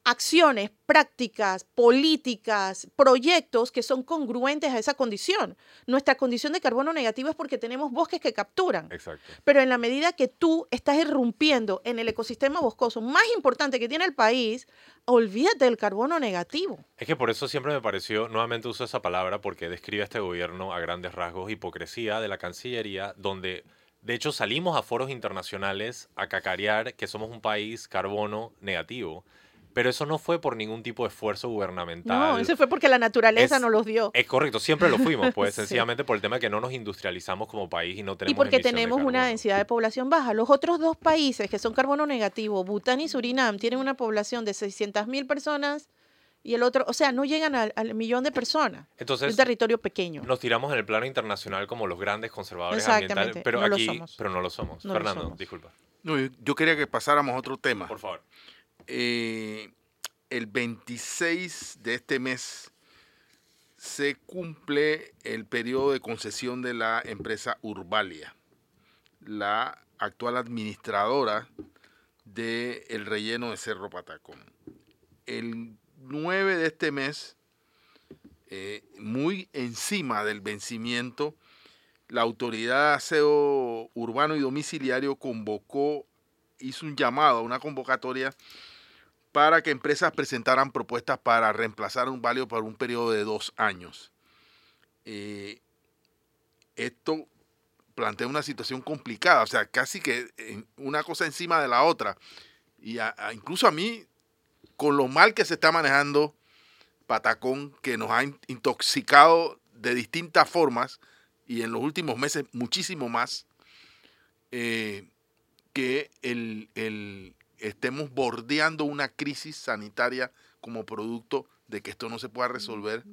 acciones, prácticas, políticas, proyectos que son congruentes a esa condición. Nuestra condición de carbono negativo es porque tenemos bosques que capturan. Exacto. Pero en la medida que tú estás irrumpiendo en el ecosistema boscoso más importante que tiene el país, olvídate del carbono negativo. Es que por eso siempre me pareció, nuevamente uso esa palabra porque describe a este gobierno a grandes rasgos hipocresía de la Cancillería, donde de hecho salimos a foros internacionales a cacarear que somos un país carbono negativo. Pero eso no fue por ningún tipo de esfuerzo gubernamental. No, eso fue porque la naturaleza nos los dio. Es correcto, siempre lo fuimos, pues sencillamente por el tema de que no nos industrializamos como país y no tenemos. Y porque tenemos una densidad de población baja. Los otros dos países que son carbono negativo, Bután y Surinam, tienen una población de 600.000 personas y el otro, o sea, no llegan al, millón de personas. Entonces, un territorio pequeño. Nos tiramos en el plano internacional como los grandes conservadores ambientales, pero aquí, pero no lo somos. Fernando, disculpa. No, yo quería que pasáramos a otro tema. Por favor. Eh, el 26 de este mes se cumple el periodo de concesión de la empresa Urbalia, la actual administradora del relleno de Cerro Patacón. El 9 de este mes, eh, muy encima del vencimiento, la autoridad de aseo urbano y domiciliario convocó, hizo un llamado una convocatoria para que empresas presentaran propuestas para reemplazar un valio por un periodo de dos años. Eh, esto plantea una situación complicada, o sea, casi que una cosa encima de la otra. Y incluso a mí, con lo mal que se está manejando Patacón, que nos ha intoxicado de distintas formas, y en los últimos meses muchísimo más, eh, que el, estemos bordeando una crisis sanitaria como producto de que esto no se pueda resolver.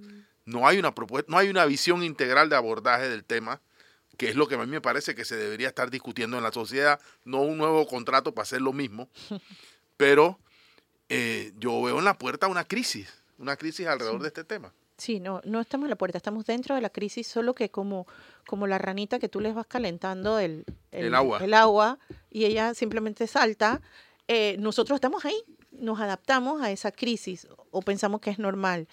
No hay una propuesta, no hay una visión integral de abordaje del tema, que es lo que a mí me parece que se debería estar discutiendo en la sociedad, no un nuevo contrato para hacer lo mismo, pero eh, yo veo en la puerta una crisis, una crisis alrededor de este tema. Sí, no, no estamos en la puerta, estamos dentro de la crisis, solo que como, como la ranita que tú les vas calentando el, agua. el agua y ella simplemente salta, eh, nosotros estamos ahí, nos adaptamos a esa crisis o pensamos que es normal.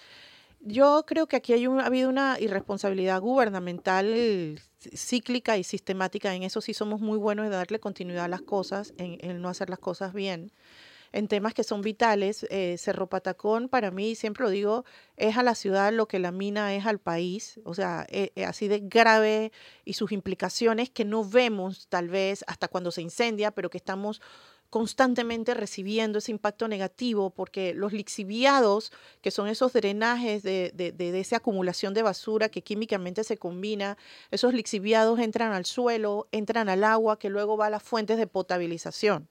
Yo creo que aquí hay ha habido una irresponsabilidad gubernamental cíclica y sistemática. En eso sí somos muy buenos de darle continuidad a las cosas, en, no hacer las cosas bien. En temas que son vitales, eh, Cerro Patacón, para mí, siempre lo digo, es a la ciudad lo que la mina es al país. O sea, eh, así de grave y sus implicaciones que no vemos tal vez hasta cuando se incendia, pero que estamos constantemente recibiendo ese impacto negativo porque los lixiviados, que son esos drenajes de, de, esa acumulación de basura que químicamente se combina, esos lixiviados entran al suelo, entran al agua, que luego va a las fuentes de potabilización.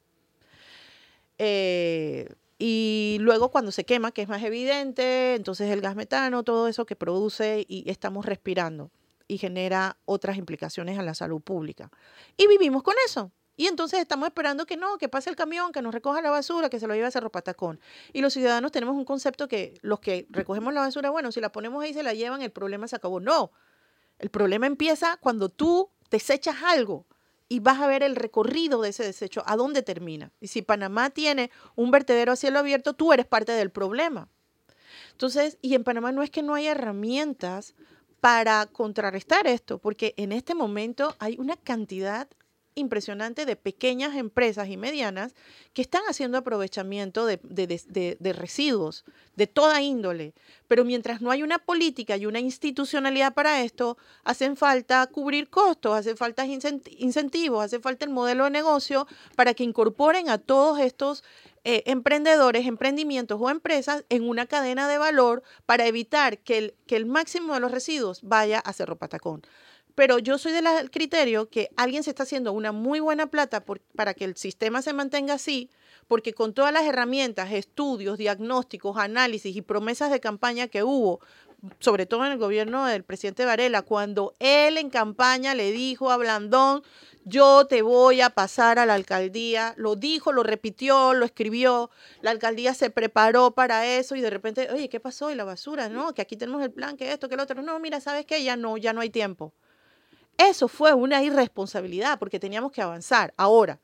Eh, y luego cuando se quema, que es más evidente, entonces el gas metano, todo eso que produce y estamos respirando y genera otras implicaciones a la salud pública. Y vivimos con eso. Y entonces estamos esperando que no, que pase el camión, que nos recoja la basura, que se lo lleve a Cerro Patacón. Y los ciudadanos tenemos un concepto que los que recogemos la basura, bueno, si la ponemos ahí se la llevan, el problema se acabó. No, el problema empieza cuando tú desechas algo y vas a ver el recorrido de ese desecho, a dónde termina. Y si Panamá tiene un vertedero a cielo abierto, tú eres parte del problema. Entonces, y en Panamá no es que no haya herramientas para contrarrestar esto, porque en este momento hay una cantidad impresionante de pequeñas empresas y medianas que están haciendo aprovechamiento de, residuos de toda índole. Pero mientras no hay una política y una institucionalidad para esto, hacen falta cubrir costos, hacen falta incentivos, hace falta el modelo de negocio para que incorporen a todos estos eh, emprendedores, emprendimientos o empresas en una cadena de valor para evitar que el, que el máximo de los residuos vaya a Cerro Patacón. Pero yo soy del criterio que alguien se está haciendo una muy buena plata para que el sistema se mantenga así, porque con todas las herramientas, estudios, diagnósticos, análisis y promesas de campaña que hubo, sobre todo en el gobierno del presidente Varela, cuando él en campaña le dijo a Blandón, yo te voy a pasar a la alcaldía, lo dijo, lo repitió, lo escribió, la alcaldía se preparó para eso y de repente, oye, ¿qué pasó? Y la basura, no, que aquí tenemos el plan, que esto, que el otro, no, mira, ¿sabes qué? Ya no, ya no hay tiempo. Eso fue una irresponsabilidad porque teníamos que avanzar. Ahora,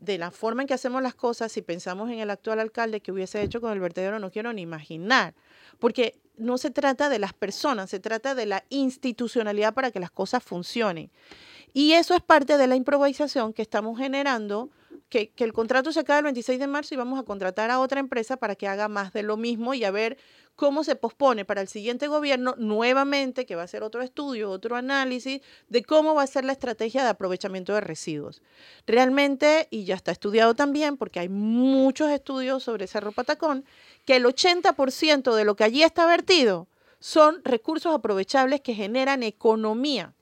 de la forma en que hacemos las cosas, si pensamos en el actual alcalde que hubiese hecho con el vertedero, no quiero ni imaginar, porque no se trata de las personas, se trata de la institucionalidad para que las cosas funcionen. Y eso es parte de la improvisación que estamos generando, que, el contrato se acaba el 26 de marzo y vamos a contratar a otra empresa para que haga más de lo mismo y a ver cómo se pospone para el siguiente gobierno nuevamente, que va a ser otro estudio, otro análisis de cómo va a ser la estrategia de aprovechamiento de residuos. Realmente, y ya está estudiado también, porque hay muchos estudios sobre Cerro Patacón, que el 80% de lo que allí está vertido son recursos aprovechables que generan economía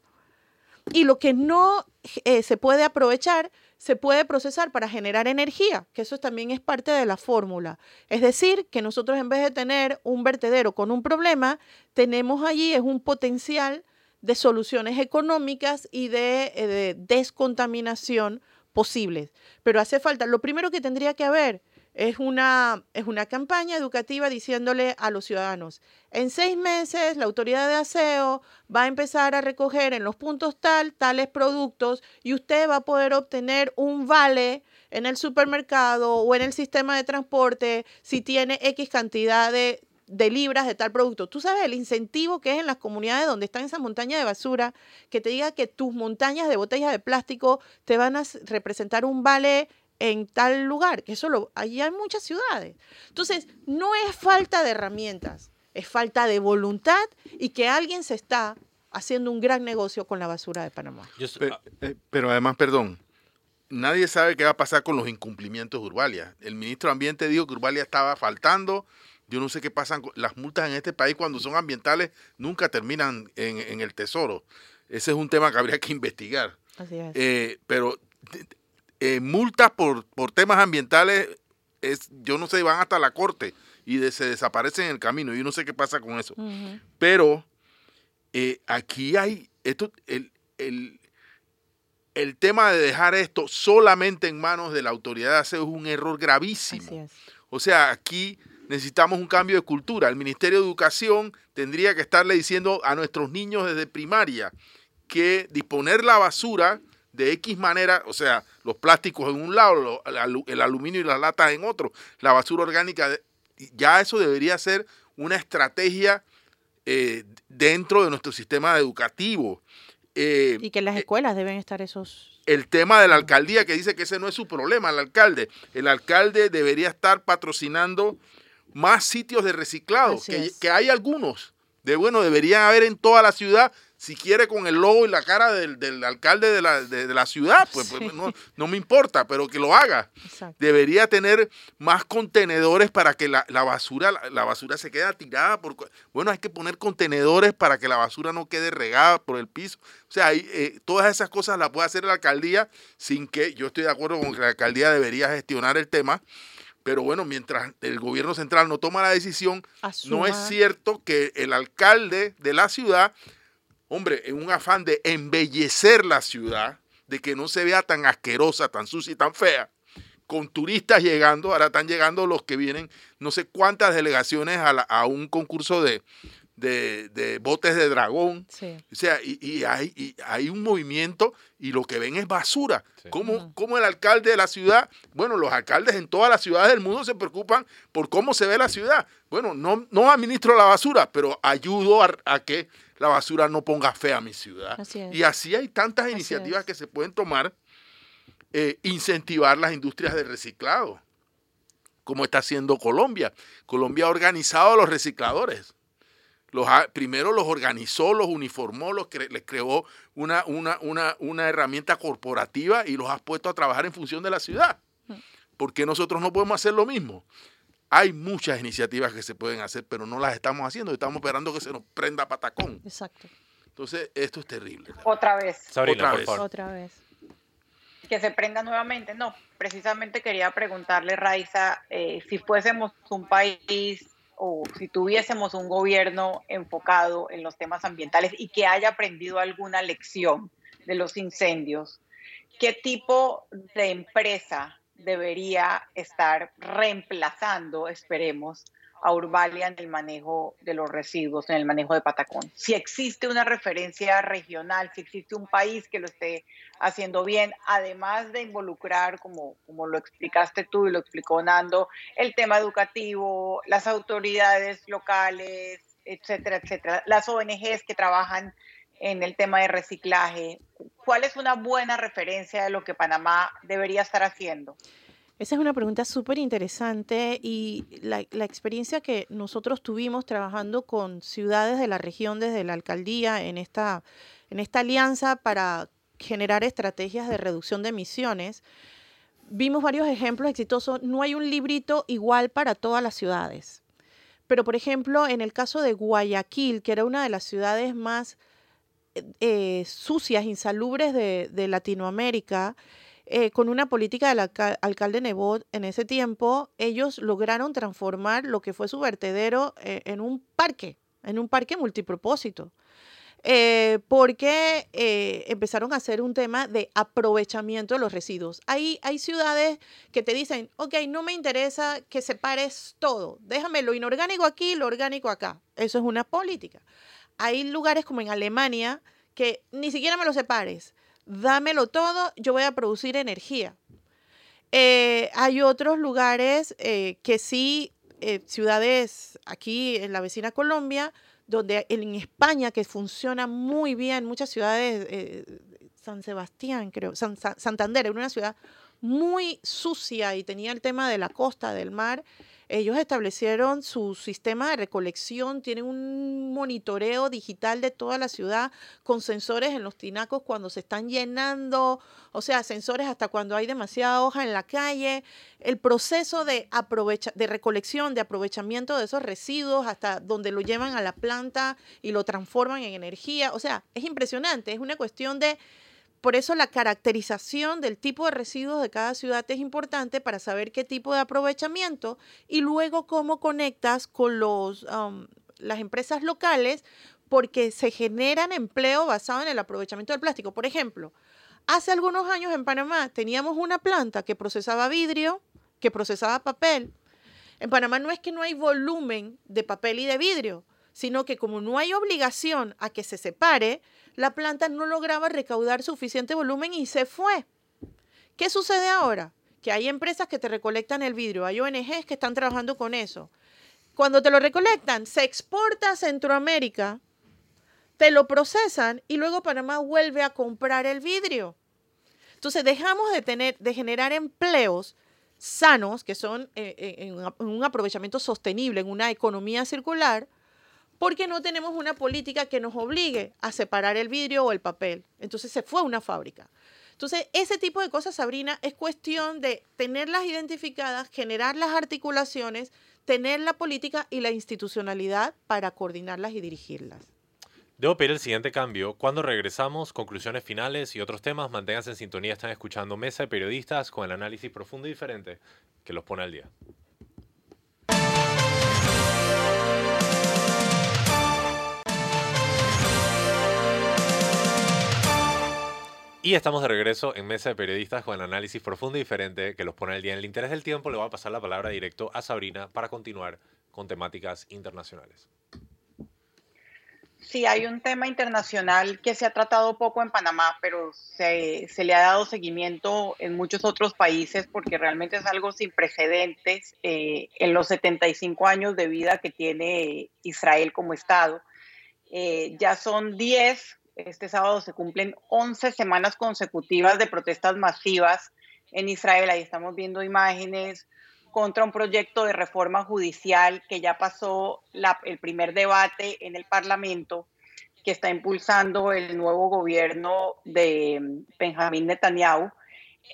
y lo que no eh, se puede aprovechar se puede procesar para generar energía, que eso también es parte de la fórmula. Es decir, que nosotros en vez de tener un vertedero con un problema, tenemos allí es un potencial de soluciones económicas y de, eh, de descontaminación posibles. Pero hace falta, lo primero que tendría que haber es una, es una campaña educativa diciéndole a los ciudadanos, en seis meses la autoridad de aseo va a empezar a recoger en los puntos tal, tales productos y usted va a poder obtener un vale en el supermercado o en el sistema de transporte si tiene X cantidad de, de libras de tal producto. Tú sabes el incentivo que es en las comunidades donde están esas montañas de basura, que te diga que tus montañas de botellas de plástico te van a representar un vale en tal lugar, que eso lo, allí hay muchas ciudades. Entonces, no es falta de herramientas, es falta de voluntad y que alguien se está haciendo un gran negocio con la basura de Panamá. Ah, eh, pero, además, perdón, nadie sabe qué va a pasar con los incumplimientos de Urbalia. El ministro de Ambiente dijo que Urbalia estaba faltando. Yo no sé qué pasan con las multas en este país cuando son ambientales, nunca terminan en, el tesoro. Ese es un tema que habría que investigar. Así es. Eh, pero eh, multas por, por temas ambientales, es, yo no sé, van hasta la corte y se desaparecen en el camino. Yo no sé qué pasa con eso. Pero eh, aquí hay esto, el, el, el, tema de dejar esto solamente en manos de la autoridad de aseo es un error gravísimo. O sea, aquí necesitamos un cambio de cultura. El Ministerio de Educación tendría que estarle diciendo a nuestros niños desde primaria que disponer la basura de X manera, o sea, los plásticos en un lado, el aluminio y las latas en otro, la basura orgánica, ya eso debería ser una estrategia eh, dentro de nuestro sistema educativo. Eh, y que en las eh, escuelas deben estar esos... El tema de la alcaldía que dice que ese no es su problema, el alcalde. El alcalde debería estar patrocinando más sitios de reciclado, que, que, hay algunos. De bueno, deberían haber en toda la ciudad si quiere con el logo y la cara del, alcalde de la, ciudad, pues, pues no, me importa, pero que lo haga. Debería tener más contenedores para que la, basura la, basura se quede tirada. Por, bueno, hay que poner contenedores para que la basura no quede regada por el piso. O sea, eh, todas esas cosas las puede hacer la alcaldía sin que yo estoy de acuerdo con que la alcaldía debería gestionar el tema. Pero bueno, mientras el gobierno central no toma la decisión, no es cierto que el alcalde de la ciudad hombre, en un afán de embellecer la ciudad, de que no se vea tan asquerosa, tan sucia y tan fea, con turistas llegando, ahora están llegando los que vienen, no sé cuántas delegaciones a, un concurso de, de, botes de dragón. O sea, y, hay, hay, un movimiento y lo que ven es basura. ¿Cómo, el alcalde de la ciudad, bueno, los alcaldes en todas las ciudades del mundo se preocupan por cómo se ve la ciudad. Bueno, no, no administro la basura, pero ayudo a que la basura no ponga fea a mi ciudad. y así hay tantas iniciativas que se pueden tomar, eh, incentivar las industrias de reciclado, como está haciendo Colombia. Colombia ha organizado a los recicladores. Los primero los organizó, los uniformó, los les creó una, una, una, una herramienta corporativa y los ha puesto a trabajar en función de la ciudad. Mm. ¿Por qué nosotros no podemos hacer lo mismo? Hay muchas iniciativas que se pueden hacer, pero no las estamos haciendo. Estamos esperando que se nos prenda patacón. Exacto. Entonces, esto es terrible. Otra vez. Sabrina, Otra por vez. favor. Otra vez. que se prenda nuevamente. No, precisamente quería preguntarle, Raiza, eh, si fuésemos un país o si tuviésemos un gobierno enfocado en los temas ambientales y que haya aprendido alguna lección de los incendios, ¿qué tipo de empresa debería estar reemplazando, esperemos, a Urbalia en el manejo de los residuos, en el manejo de Patacón? Si existe una referencia regional, si existe un país que lo esté haciendo bien, además de involucrar, como, como lo explicaste tú y lo explicó Nando, el tema educativo, las autoridades locales, etcétera, etcétera, las ONGs que trabajan en el tema de reciclaje. ¿Cuál es una buena referencia de lo que Panamá debería estar haciendo? Esa es una pregunta súper interesante y la, la, experiencia que nosotros tuvimos trabajando con ciudades de la región desde la alcaldía en esta, en esta alianza para generar estrategias de reducción de emisiones, vimos varios ejemplos exitosos. No hay un librito igual para todas las ciudades. Pero, por ejemplo, en el caso de Guayaquil, que era una de las ciudades más eh, sucias, insalubres de, de Latinoamérica, eh, con una política del alca alcalde Nebot en ese tiempo, ellos lograron transformar lo que fue su vertedero eh, en un parque, en un parque multipropósito. Porque empezaron a hacer un tema de aprovechamiento de los residuos. Hay, hay ciudades que te dicen, ok, no me interesa que separes todo, déjame lo inorgánico aquí, lo orgánico acá. Eso es una política. Hay lugares como en Alemania que ni siquiera me lo separes, dámelo todo, yo voy a producir energía. Eh, hay otros lugares eh, que sí, eh, ciudades aquí en la vecina Colombia, donde en España, que funciona muy bien, muchas ciudades, San Sebastián, creo, San, San, Santander, era una ciudad muy sucia y tenía el tema de la costa, del mar, ellos establecieron su sistema de recolección, tienen un monitoreo digital de toda la ciudad con sensores en los tinacos cuando se están llenando, o sea, sensores hasta cuando hay demasiada hoja en la calle. El proceso de, aprovecha de recolección, de aprovechamiento de esos residuos hasta donde lo llevan a la planta y lo transforman en energía. O sea, es impresionante, es una cuestión de por eso la caracterización del tipo de residuos de cada ciudad es importante para saber qué tipo de aprovechamiento y luego cómo conectas con los, las empresas locales porque se generan empleo basado en el aprovechamiento del plástico. Por ejemplo, hace algunos años en Panamá teníamos una planta que procesaba vidrio, que procesaba papel. En Panamá no es que no hay volumen de papel y de vidrio, sino que como no hay obligación a que se separe, la planta no lograba recaudar suficiente volumen y se fue. ¿Qué sucede ahora? Que hay empresas que te recolectan el vidrio, hay ONGs que están trabajando con eso. Cuando te lo recolectan, se exporta a Centroamérica, te lo procesan y luego Panamá vuelve a comprar el vidrio. Entonces dejamos de, tener, de generar empleos sanos, que son eh, en, en un aprovechamiento sostenible, en una economía circular, porque no tenemos una política que nos obligue a separar el vidrio o el papel. Entonces se fue una fábrica. Entonces, ese tipo de cosas, Sabrina, es cuestión de tenerlas identificadas, generar las articulaciones, tener la política y la institucionalidad para coordinarlas y dirigirlas. Debo pedir el siguiente cambio. Cuando regresamos, conclusiones finales y otros temas, manténganse en sintonía. Están escuchando Mesa de Periodistas con el análisis profundo y diferente que los pone al día. Y estamos de regreso en Mesa de Periodistas con el análisis profundo y diferente que los pone al día. En el interés del tiempo, le voy a pasar la palabra directo a Sabrina para continuar con temáticas internacionales. Sí, hay un tema internacional que se ha tratado poco en Panamá, pero se, se, le ha dado seguimiento en muchos otros países porque realmente es algo sin precedentes eh, en los 75 años de vida que tiene Israel como Estado. Eh, ya son 10 este sábado se cumplen 11 semanas consecutivas de protestas masivas en Israel. Ahí estamos viendo imágenes contra un proyecto de reforma judicial que ya pasó la, el primer debate en el Parlamento, que está impulsando el nuevo gobierno de Benjamín Netanyahu.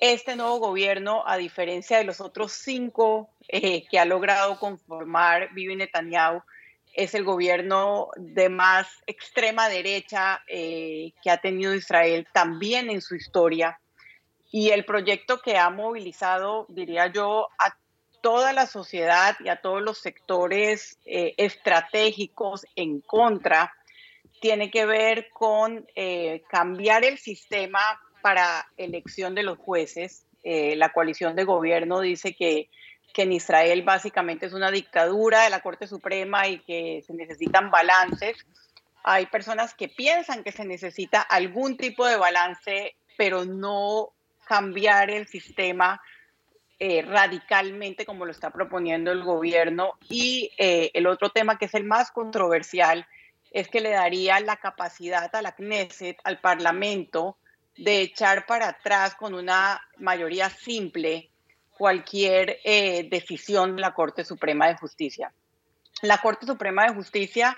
Este nuevo gobierno, a diferencia de los otros cinco eh, que ha logrado conformar Bibi Netanyahu, es el gobierno de más extrema derecha eh, que ha tenido Israel también en su historia. Y el proyecto que ha movilizado, diría yo, a toda la sociedad y a todos los sectores eh, estratégicos en contra, tiene que ver con eh, cambiar el sistema para elección de los jueces. la coalición de gobierno dice que que en Israel básicamente es una dictadura de la Corte Suprema y que se necesitan balances. Hay personas que piensan que se necesita algún tipo de balance, pero no cambiar el sistema eh, radicalmente como lo está proponiendo el gobierno. Y eh, el otro tema que es el más controversial es que le daría la capacidad a la Knesset, al Parlamento, de echar para atrás con una mayoría simple cualquier eh, decisión de la Corte Suprema de Justicia. La Corte Suprema de Justicia,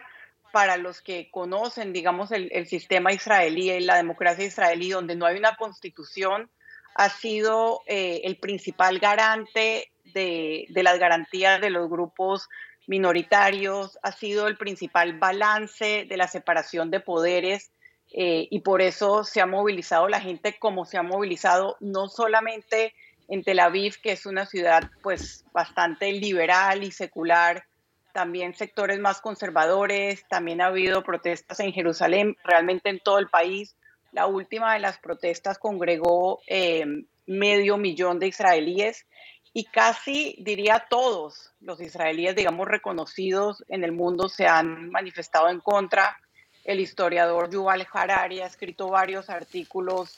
para los que conocen, digamos, el, sistema israelí y la democracia israelí, donde no hay una constitución, ha sido eh, el principal garante de, las garantías de los grupos minoritarios, ha sido el principal balance de la separación de poderes eh, y por eso se ha movilizado la gente como se ha movilizado no solamente en Tel Aviv, que es una ciudad pues bastante liberal y secular, también sectores más conservadores, también ha habido protestas en Jerusalén, realmente en todo el país. La última de las protestas congregó eh, medio millón de israelíes y casi diría todos los israelíes, digamos, reconocidos en el mundo se han manifestado en contra. El historiador Yuval Harari ha escrito varios artículos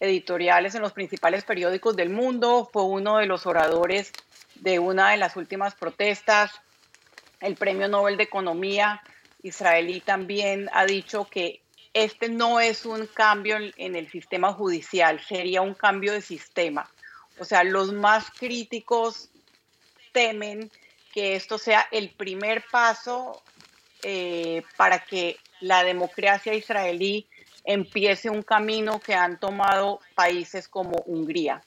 editoriales en los principales periódicos del mundo, fue uno de los oradores de una de las últimas protestas. El Premio Nobel de Economía israelí también ha dicho que este no es un cambio en el sistema judicial, sería un cambio de sistema. O sea, los más críticos temen que esto sea el primer paso eh, para que la democracia israelí empiece un camino que han tomado países como Hungría.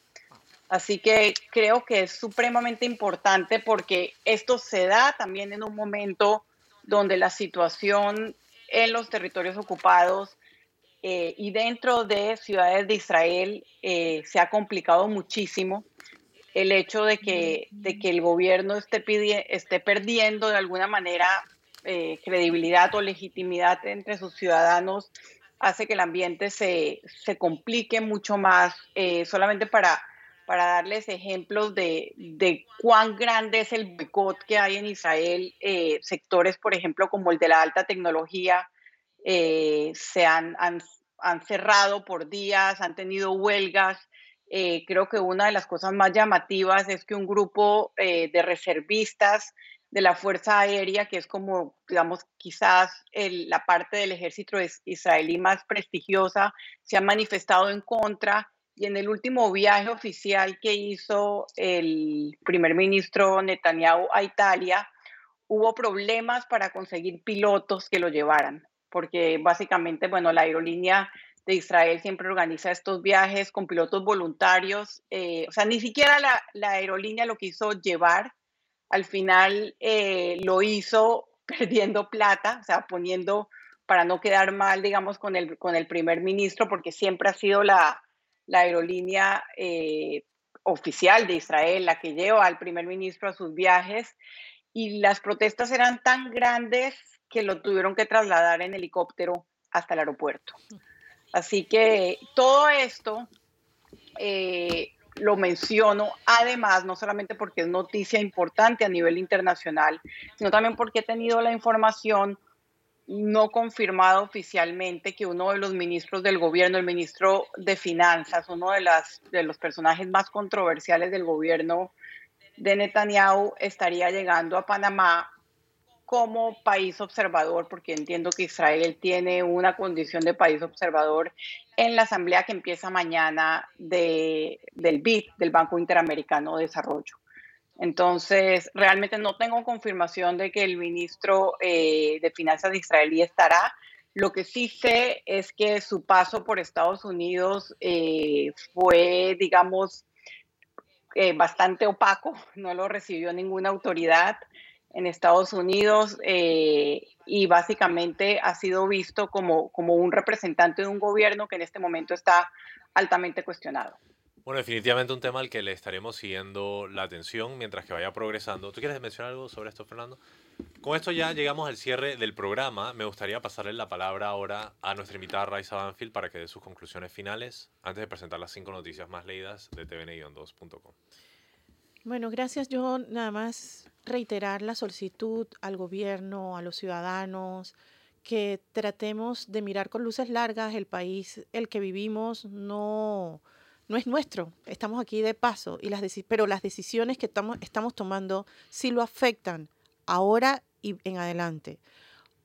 Así que creo que es supremamente importante porque esto se da también en un momento donde la situación en los territorios ocupados eh, y dentro de ciudades de Israel eh, se ha complicado muchísimo. El hecho de que, de que el gobierno esté, esté perdiendo de alguna manera eh, credibilidad o legitimidad entre sus ciudadanos hace que el ambiente se, se complique mucho más, eh, solamente para, para darles ejemplos de, de, cuán grande es el boicot que hay en Israel, eh, sectores, por ejemplo, como el de la alta tecnología, eh, se han, han, han, cerrado por días, han tenido huelgas. creo que una de las cosas más llamativas es que un grupo de reservistas de la Fuerza Aérea, que es como, digamos, quizás la parte del ejército israelí más prestigiosa, se ha manifestado en contra. Y en el último viaje oficial que hizo el primer ministro Netanyahu a Italia, hubo problemas para conseguir pilotos que lo llevaran, porque básicamente, bueno, la aerolínea de Israel siempre organiza estos viajes con pilotos voluntarios. Eh, o sea, ni siquiera la, la aerolínea lo quiso llevar, al final eh, lo hizo perdiendo plata, o sea, poniendo para no quedar mal, digamos, con el, con el primer ministro, porque siempre ha sido la, aerolínea eh, oficial de Israel la que lleva al primer ministro a sus viajes, y las protestas eran tan grandes que lo tuvieron que trasladar en helicóptero hasta el aeropuerto. Así que todo esto eh, lo menciono, además, no solamente porque es noticia importante a nivel internacional, sino también porque he tenido la información no confirmada oficialmente que uno de los ministros del gobierno, el ministro de Finanzas, uno de, las, de los personajes más controversiales del gobierno de Netanyahu, estaría llegando a Panamá como país observador, porque entiendo que Israel tiene una condición de país observador en la asamblea que empieza mañana de, del BID, del Banco Interamericano de Desarrollo. Entonces, realmente no tengo confirmación de que el ministro eh, de Finanzas de israelí estará. Lo que sí sé es que su paso por Estados Unidos eh, fue, digamos, eh, bastante opaco, no lo recibió ninguna autoridad. En Estados Unidos eh, y básicamente ha sido visto como, como un representante de un gobierno que en este momento está altamente cuestionado. Bueno, definitivamente un tema al que le estaremos siguiendo la atención mientras que vaya progresando. ¿Tú quieres mencionar algo sobre esto, Fernando? Con esto ya llegamos al cierre del programa. Me gustaría pasarle la palabra ahora a nuestra invitada Raisa Banfield para que dé sus conclusiones finales antes de presentar las cinco noticias más leídas de tvn-2.com. Bueno, gracias. Yo nada más reiterar la solicitud al gobierno, a los ciudadanos, que tratemos de mirar con luces largas el país, el que vivimos, no no es nuestro, estamos aquí de paso, y las pero las decisiones que estamos, estamos tomando sí lo afectan ahora y en adelante.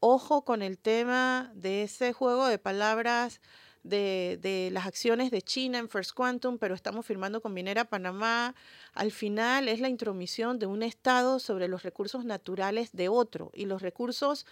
Ojo con el tema de ese juego de palabras de, las acciones de China en First Quantum, pero estamos firmando con Minera Panamá. Al final es la intromisión de un Estado sobre los recursos naturales de otro y los recursos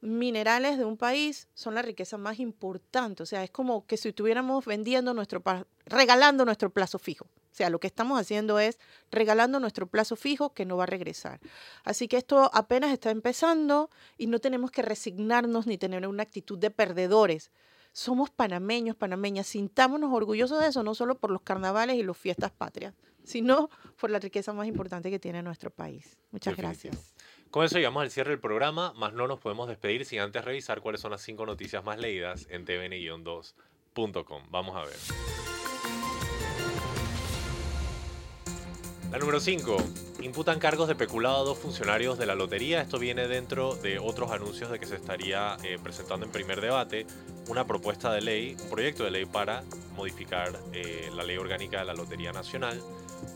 minerales de un país son la riqueza más importante. O sea, es como que si estuviéramos vendiendo nuestro, regalando nuestro plazo fijo. O sea, lo que estamos haciendo es regalando nuestro plazo fijo que no va a regresar. Así que esto apenas está empezando y no tenemos que resignarnos ni tener una actitud de perdedores. Somos panameños, panameñas, sintámonos orgullosos de eso, no solo por los carnavales y las fiestas patrias, sino por la riqueza más importante que tiene nuestro país. Muchas gracias. Con eso llegamos al cierre del programa, más no nos podemos despedir sin antes revisar cuáles son las cinco noticias más leídas en tvn-2.com. Vamos a ver. La número 5. Imputan cargos de peculado a dos funcionarios de la lotería. Esto viene dentro de otros anuncios de que se estaría eh, presentando en primer debate una propuesta de ley, un proyecto de ley para modificar eh, la ley orgánica de la Lotería Nacional.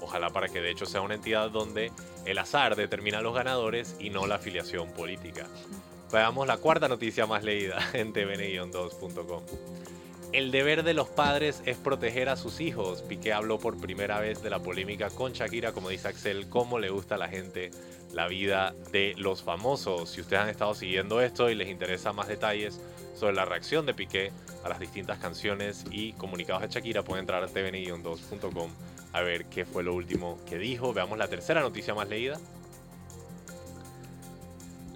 Ojalá para que de hecho sea una entidad donde el azar determina los ganadores y no la afiliación política. Veamos la cuarta noticia más leída en tvn-2.com. El deber de los padres es proteger a sus hijos. Piqué habló por primera vez de la polémica con Shakira, como dice Axel, cómo le gusta a la gente la vida de los famosos. Si ustedes han estado siguiendo esto y les interesa más detalles sobre la reacción de Piqué a las distintas canciones y comunicados de Shakira, pueden entrar a tvn-2.com a ver qué fue lo último que dijo. Veamos la tercera noticia más leída.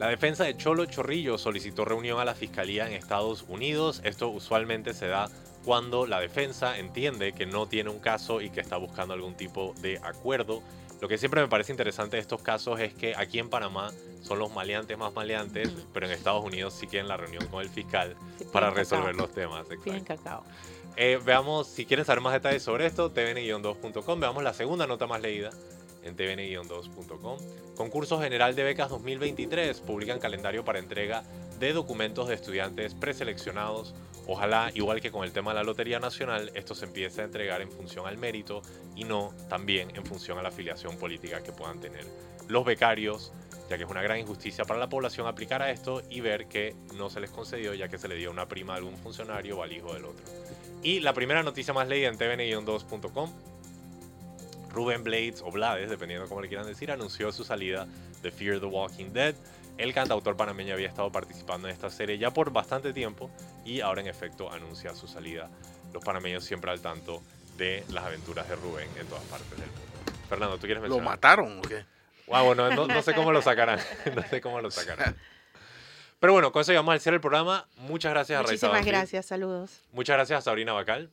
La defensa de Cholo Chorrillo solicitó reunión a la Fiscalía en Estados Unidos. Esto usualmente se da cuando la defensa entiende que no tiene un caso y que está buscando algún tipo de acuerdo. Lo que siempre me parece interesante de estos casos es que aquí en Panamá son los maleantes más maleantes, pero en Estados Unidos sí quieren la reunión con el fiscal para resolver los temas. cacao. Eh, veamos, si quieren saber más detalles sobre esto, tvn-2.com. Veamos la segunda nota más leída en tvn-2.com. Concurso General de Becas 2023 publican calendario para entrega de documentos de estudiantes preseleccionados. Ojalá, igual que con el tema de la Lotería Nacional, esto se empiece a entregar en función al mérito y no también en función a la afiliación política que puedan tener los becarios, ya que es una gran injusticia para la población aplicar a esto y ver que no se les concedió ya que se le dio una prima a algún funcionario o al hijo del otro. Y la primera noticia más leída en tvn-2.com Ruben Blades o Blades, dependiendo cómo le quieran decir, anunció su salida de Fear the Walking Dead. El cantautor panameño había estado participando en esta serie ya por bastante tiempo y ahora en efecto anuncia su salida. Los panameños siempre al tanto de las aventuras de Rubén en todas partes del mundo. Fernando, ¿tú quieres mencionar? ¿Lo mataron o qué? Wow, no, no, sé cómo lo sacarán. no sé cómo lo sacarán. Pero bueno, con eso llegamos al cierre del programa. Muchas gracias a Raiza Muchísimas gracias, saludos. Muchas gracias a Sabrina Bacal.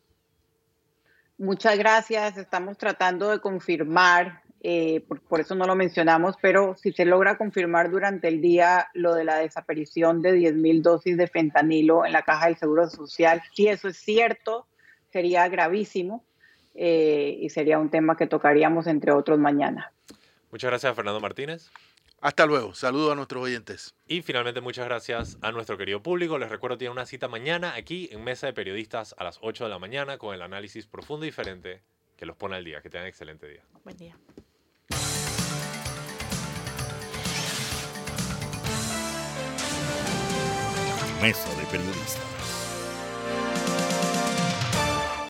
Muchas gracias. Estamos tratando de confirmar, eh, por, eso no lo mencionamos, pero si se logra confirmar durante el día lo de la desaparición de 10.000 dosis de fentanilo en la caja del Seguro Social, si eso es cierto, sería gravísimo eh, y sería un tema que tocaríamos entre otros mañana. Muchas gracias, Fernando Martínez. Hasta luego. Saludos a nuestros oyentes. Y finalmente, muchas gracias a nuestro querido público. Les recuerdo, tiene una cita mañana aquí en Mesa de Periodistas a las 8 de la mañana con el análisis profundo y diferente que los pone al día. Que tengan excelente día. Buen día. Mesa de Periodistas.